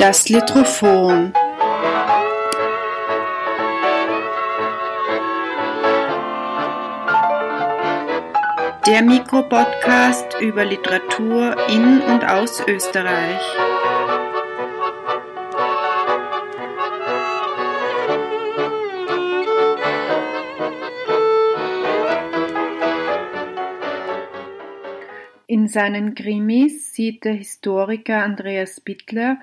Das Litrophon Der Mikropodcast über Literatur in und aus Österreich. In seinen Krimis sieht der Historiker Andreas Bittler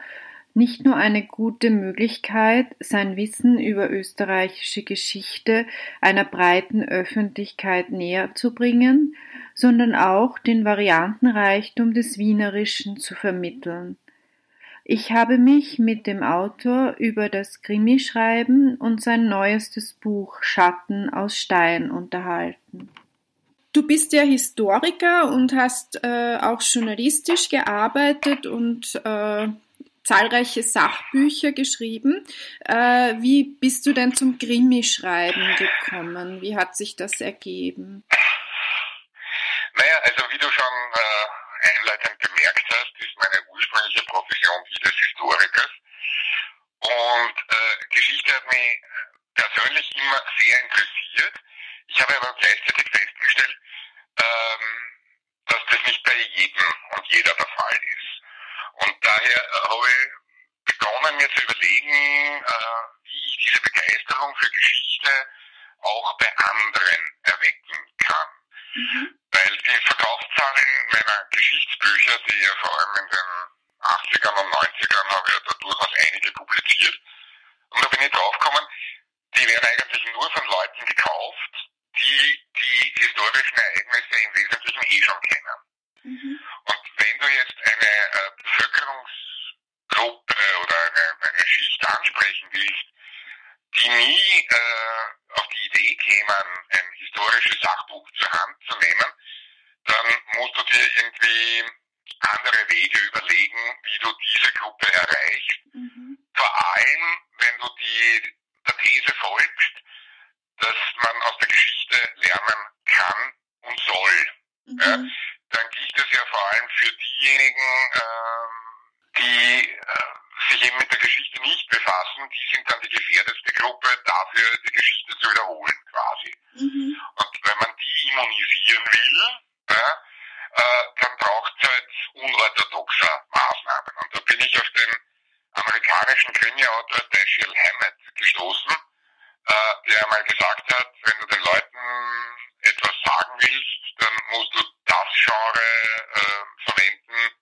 nicht nur eine gute Möglichkeit, sein Wissen über österreichische Geschichte einer breiten Öffentlichkeit näher zu bringen, sondern auch den Variantenreichtum des Wienerischen zu vermitteln. Ich habe mich mit dem Autor über das Krimischreiben und sein neuestes Buch Schatten aus Stein unterhalten. Du bist ja Historiker und hast äh, auch journalistisch gearbeitet und äh, zahlreiche Sachbücher geschrieben. Äh, wie bist du denn zum Krimi-Schreiben gekommen? Wie hat sich das ergeben? Naja, also wie du schon äh, einleitend gemerkt hast, ist meine ursprüngliche Profession die des Historikers. Und äh, Geschichte hat mich persönlich immer sehr interessiert. Ich habe aber gleichzeitig festgestellt, ähm, dass das nicht bei jedem und jeder der Fall ist. Und daher habe ich begonnen, mir zu überlegen, äh, wie ich diese Begeisterung für Geschichte auch bei anderen erwecken kann. Mhm. Weil die Verkaufszahlen meiner Geschichtsbücher, die ja vor allem in den 80ern und 90ern habe ich ja da durchaus einige publiziert. Und da bin ich draufgekommen, die werden eigentlich nur von Leuten gekauft, die die historischen Ereignisse im Wesentlichen eh schon kennen. Mhm. Und wenn du jetzt eine äh, Bevölkerungsgruppe oder eine, eine Schicht ansprechen willst, die nie äh, auf die Idee kämen, ein historisches Sachbuch zur Hand zu nehmen, dann musst du dir irgendwie andere Wege überlegen, wie du diese Gruppe erreichst. Mhm. Vor allem, wenn du die, der These folgst, dass man aus der Geschichte lernen kann und soll. Mhm. Ja? dann gilt es ja vor allem für diejenigen, ähm, die äh, sich eben mit der Geschichte nicht befassen, die sind dann die gefährdetste Gruppe, dafür die Geschichte zu wiederholen quasi. Mhm. Und wenn man die immunisieren will, ja, äh, dann braucht es halt unorthodoxer Maßnahmen. Und da bin ich auf den amerikanischen Krimi-Autor Dashiell Hammett gestoßen, äh, der einmal gesagt hat, wenn du den Leuten etwas sagen willst, dann musst du das Genre äh, verwenden,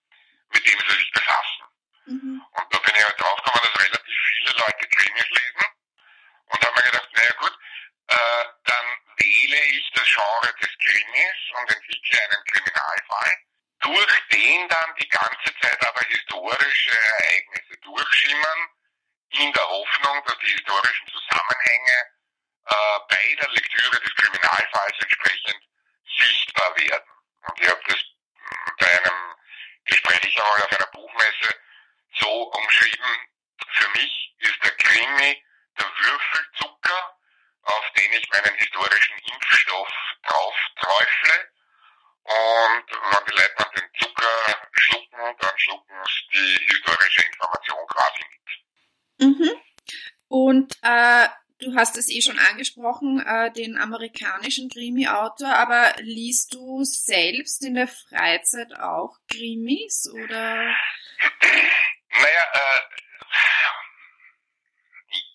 mit dem sie sich befassen. Mhm. Und da bin ich halt draufgekommen, dass relativ viele Leute Krimis lesen und habe mir gedacht, naja gut, äh, dann wähle ich das Genre des Krimis und entwickle einen Kriminalfall, durch den dann die ganze Zeit aber historische Ereignisse durchschimmern, in der Hoffnung, dass die historischen Zusammenhänge äh, bei der Lektüre des Kriminalfalls entsprechend sichtbar werden. Und ich habe das bei einem Gespräch einmal auf einer Buchmesse so umschrieben, für mich ist der Krimi der Würfelzucker, auf den ich meinen historischen Impfstoff drauf träufle. Und wenn die Leute den Zucker schlucken, dann schlucken sie die historische Information quasi mit. Mhm. Und äh, Du hast es eh schon angesprochen, äh, den amerikanischen Krimi-Autor, aber liest du selbst in der Freizeit auch Krimis oder? Naja, äh,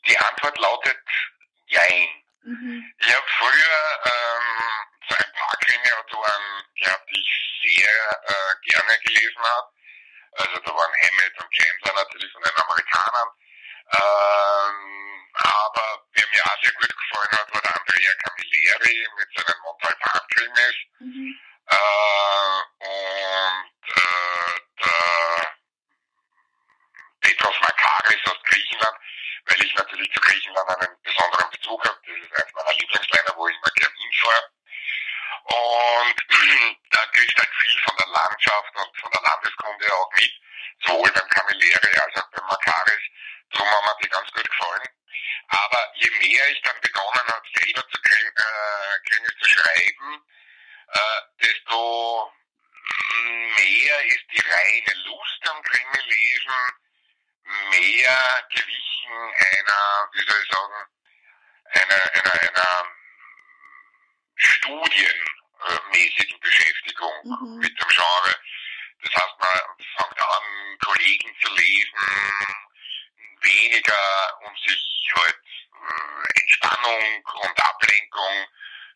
die Antwort lautet Jein. Mhm. Ich habe früher ähm, so ein paar Krimi-Autoren gehabt, die ich sehr äh, gerne gelesen habe. Also da waren Hammett und Chandler natürlich von den Amerikanern. Ähm, aber wer mir auch sehr gut gefallen hat, war der Andrea Camilleri mit seinen Montalban-Krimis. Mhm. Äh, und äh, der Petros Makaris aus Griechenland, weil ich natürlich zu Griechenland einen besonderen Bezug habe. Das ist eines meiner Lieblingsländer, wo ich immer gerne hinfahre. Und da kriegst halt viel von der Landschaft und von der Landeskunde auch mit, sowohl beim Camilleri als auch beim Makaris. Darum haben mir die ganz gut gefallen. Aber je mehr ich dann begonnen habe, selber zu Krimis äh, zu schreiben, äh, desto mehr ist die reine Lust am Krimi lesen mehr gewichen einer, wie soll ich sagen, einer, einer, einer studienmäßigen Beschäftigung mhm. mit dem Genre. Das heißt, man fängt an, Kollegen zu lesen, weniger um sich halt äh, Entspannung und Ablenkung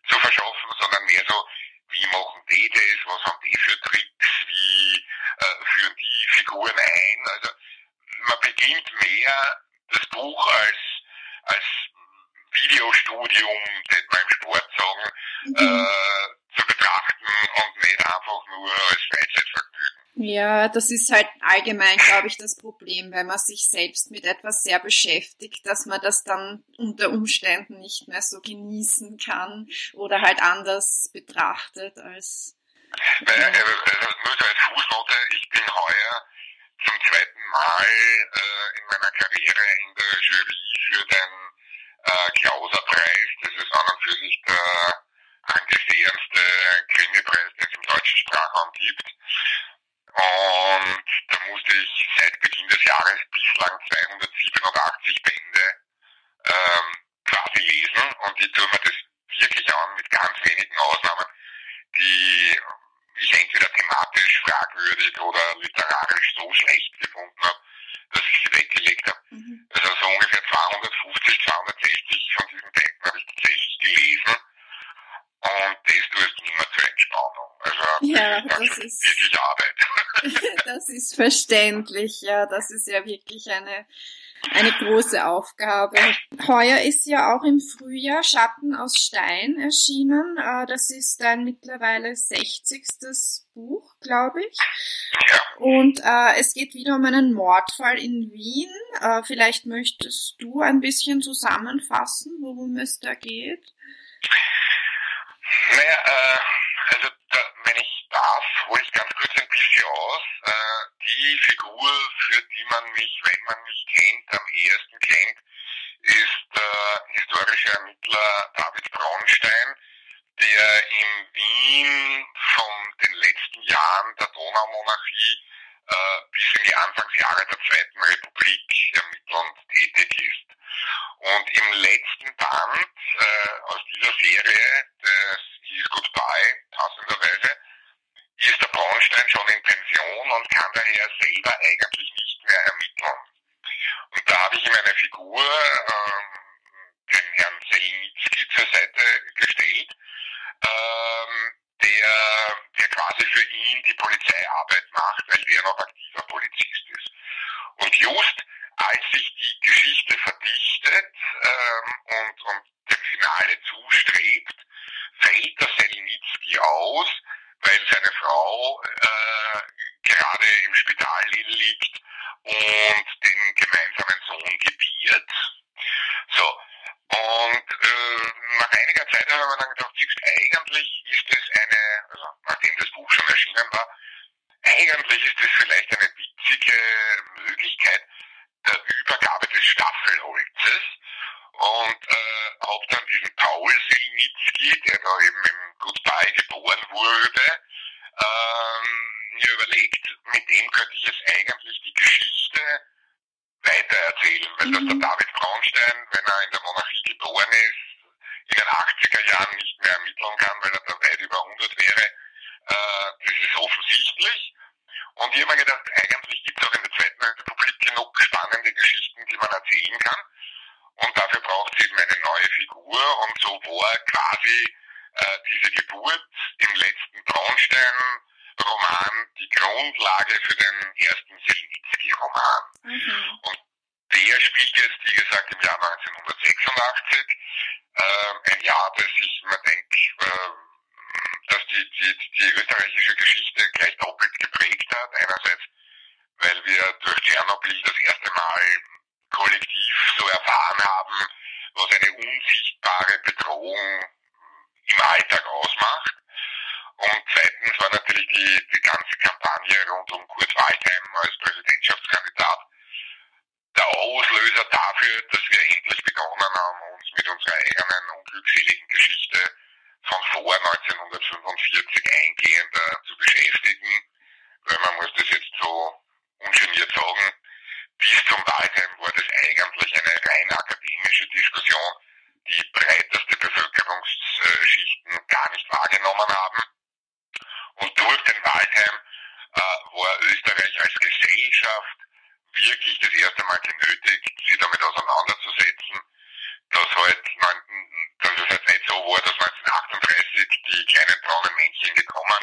zu verschaffen, sondern mehr so, wie machen die das, was haben die für Tricks, wie äh, führen die Figuren ein. Also man beginnt mehr das Buch als, als Videostudium, das man im Sport sagen, mhm. äh, zu betrachten und nicht einfach nur. Ja, das ist halt allgemein, glaube ich, das Problem, wenn man sich selbst mit etwas sehr beschäftigt, dass man das dann unter Umständen nicht mehr so genießen kann oder halt anders betrachtet als. Weil, äh, also nur so als Fußnote, ich bin heuer zum zweiten Mal äh, in meiner Karriere in der Jury für den äh, Klauser-Preis. Das ist an und für sich der angesehenste Krimi-Preis, den es im deutschen Sprachraum gibt. Und da musste ich seit Beginn des Jahres bislang 287 Bände ähm, quasi lesen und ich tue mir das wirklich an mit ganz wenigen Ausnahmen, die ich entweder thematisch fragwürdig oder literarisch so schlecht gefunden habe, dass ich sie weggelegt habe. Mhm. Also so ungefähr 250, 260 von diesen Bänden habe ich tatsächlich gelesen und das tust du immer zur Entspannung. Also ja, das, das ist wirklich Arbeit. das ist verständlich, ja, das ist ja wirklich eine eine große Aufgabe. Heuer ist ja auch im Frühjahr Schatten aus Stein erschienen. Äh, das ist ein mittlerweile 60. Buch, glaube ich. Und äh, es geht wieder um einen Mordfall in Wien. Äh, vielleicht möchtest du ein bisschen zusammenfassen, worum es da geht? Naja, äh, also da, wenn ich darf, hole ich ganz kurz ein bisschen aus. Die Figur, für die man mich, wenn man mich kennt, am ehesten kennt, ist der historische Ermittler David Braunstein, der in Wien von den letzten Jahren der Donaumonarchie äh, bis in die Anfangsjahre der Zweiten Republik ermittelnd tätig ist. Und im letzten Band äh, aus dieser Serie, das hieß Goodbye, passenderweise, ist der Braunstein schon in Pension und kann daher selber eigentlich nicht mehr ermitteln. Und da habe ich ihm eine Figur, ähm, den Herrn Selnitzki, zur Seite gestellt, ähm, der, der quasi für ihn die Polizeiarbeit macht, weil er noch aktiver Polizist ist. Und just als sich die Geschichte verdichtet ähm, und, und dem Finale zustrebt, fällt der Selnitzki aus, weil seine Frau äh, gerade im Spital liegt und den gemeinsamen Sohn gebiert. So. Und äh, nach einiger Zeit haben wir dann gedacht, siehst, eigentlich ist es eine, also nachdem das Buch schon erschienen war, eigentlich ist es vielleicht eine witzige Möglichkeit der Übergabe des Staffelholzes und äh, habe dann diesen Paul Silnitzki, der da eben im Goodbye geboren wurde, ähm, mir überlegt, mit dem könnte ich jetzt eigentlich die Geschichte weitererzählen, weil mhm. dass der David Braunstein, wenn er in der Monarchie geboren ist, in den 80er Jahren nicht mehr ermitteln kann, weil er da weit über 100 wäre, äh, das ist offensichtlich. Und ich habe mir gedacht, eigentlich gibt es auch in der Zweiten Republik genug spannende Geschichten, die man erzählen kann. Und dafür braucht es eben eine neue Figur. Und so war quasi äh, diese Geburt im letzten Braunstein-Roman die Grundlage für den ersten Selnitzki-Roman. Mhm. Und der spielt jetzt, wie gesagt, im Jahr 1986. Äh, ein Jahr, das ich mir denke, äh, dass die, die, die österreichische Geschichte gleich doppelt geprägt hat. Einerseits, weil wir durch Tschernobyl das erste Mal kollektiv so erfahren haben, was eine unsichtbare Bedrohung im Alltag ausmacht. Und zweitens war natürlich die, die ganze Kampagne rund um Kurt Waldheim als Präsidentschaftskandidat der Auslöser dafür, dass wir eigenen unglückseligen Geschichte von vor 1945 eingehender zu beschäftigen, weil man muss das jetzt so ungeniert sagen, bis zum dass 1938 die kleinen braunen Männchen gekommen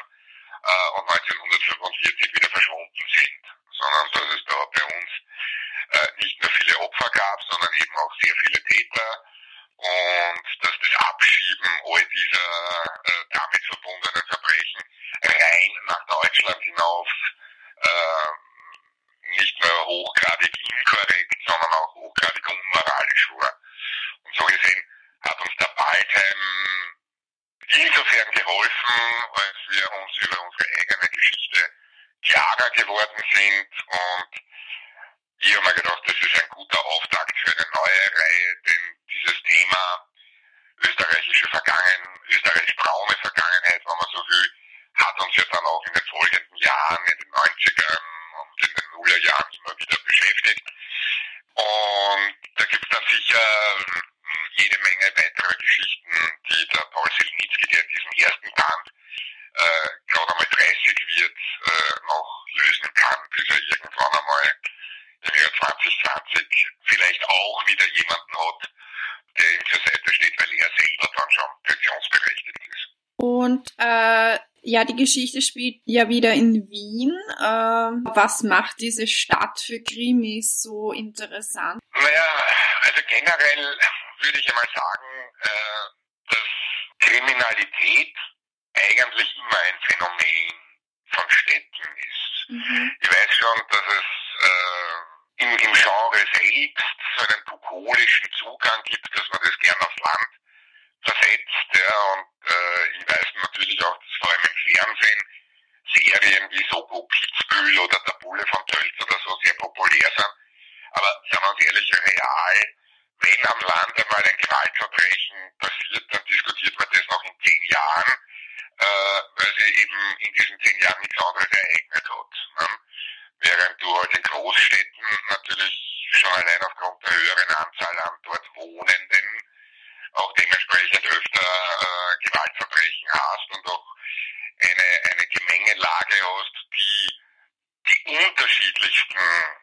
äh, und 1945 wieder verschwunden sind, sondern dass es da bei uns äh, nicht nur viele Opfer gab, sondern eben auch sehr viele Täter und dass das Abschieben all dieser äh, damit verbundenen Verbrechen rein nach Deutschland hinauf äh, nicht nur hochgradig inkorrekt, sondern auch hochgradig unmoralisch war. Und so gesehen hat uns der Baldheim insofern geholfen, als wir uns über unsere eigene Geschichte klarer geworden sind und ich habe mir gedacht, das ist ein guter Auftakt für eine neue Reihe, denn dieses Thema österreichische Vergangenheit, österreichisch-braune Vergangenheit, wenn man so will, hat uns ja dann auch in den folgenden Jahren, in den 90ern und in den Nullerjahren immer wieder beschäftigt. Und da gibt es dann sicher jede Menge weiterer Geschichten, die der Paul Selnitzki, der in diesem ersten Band äh, gerade einmal 30 wird, äh, noch lösen kann, bis er irgendwann einmal im Jahr 2020 vielleicht auch wieder jemanden hat, der ihm zur Seite steht, weil er selber dann schon pensionsberechtigt ist. Und äh, ja, die Geschichte spielt ja wieder in Wien. Äh, was macht diese Stadt für Krimis so interessant? Naja, also generell würde ich einmal sagen, äh, dass Kriminalität eigentlich immer ein Phänomen von Städten ist. Mhm. Ich weiß schon, dass es äh, im, im Genre selbst so einen bukolischen Zugang gibt, dass man das gern aufs Land versetzt. Ja, und äh, ich weiß natürlich auch, dass vor allem im Fernsehen Serien wie Soko Kitzbühel oder der Bulle von Tölz oder so sehr populär sind. Aber sagen wir uns ehrlich, real wenn am Land einmal ein Gewaltverbrechen passiert, dann diskutiert man das noch in zehn Jahren, äh, weil sich eben in diesen zehn Jahren nichts anderes ereignet hat. Ne? Während du halt in Großstädten natürlich schon allein aufgrund Mm.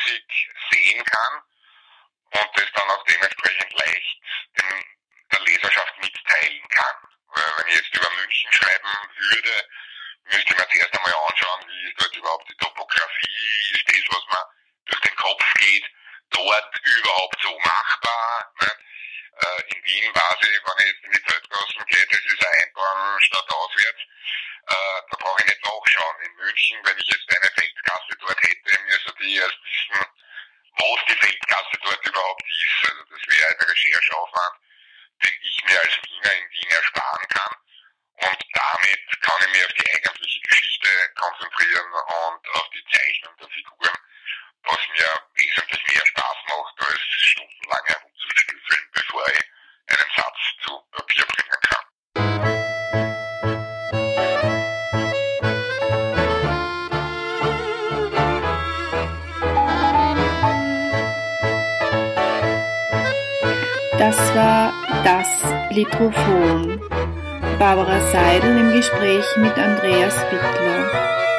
Schlüssig sehen kann und das dann auch dementsprechend leicht dem, der Leserschaft mitteilen kann. Weil wenn ich jetzt über München schreiben würde, müsste man zuerst einmal anschauen, wie ist dort überhaupt die Topografie, ist das, was man durch den Kopf geht, dort überhaupt so machbar. Ne? Äh, in Wien war sie, wenn ich jetzt in die Feldgassen gehe, das ist eine Einbahn statt auswärts. Äh, da brauche ich nicht nachschauen. In München, wenn ich jetzt eine Feldgasse dort hätte, müsste die erst wissen, was die Feldgasse dort überhaupt ist. Also das wäre ein Rechercheaufwand, den ich mir als Wiener in Wien ersparen kann. Und damit kann ich mich auf die eigentliche Geschichte konzentrieren und Das war das Litrophon. Barbara Seidel im Gespräch mit Andreas Bittler.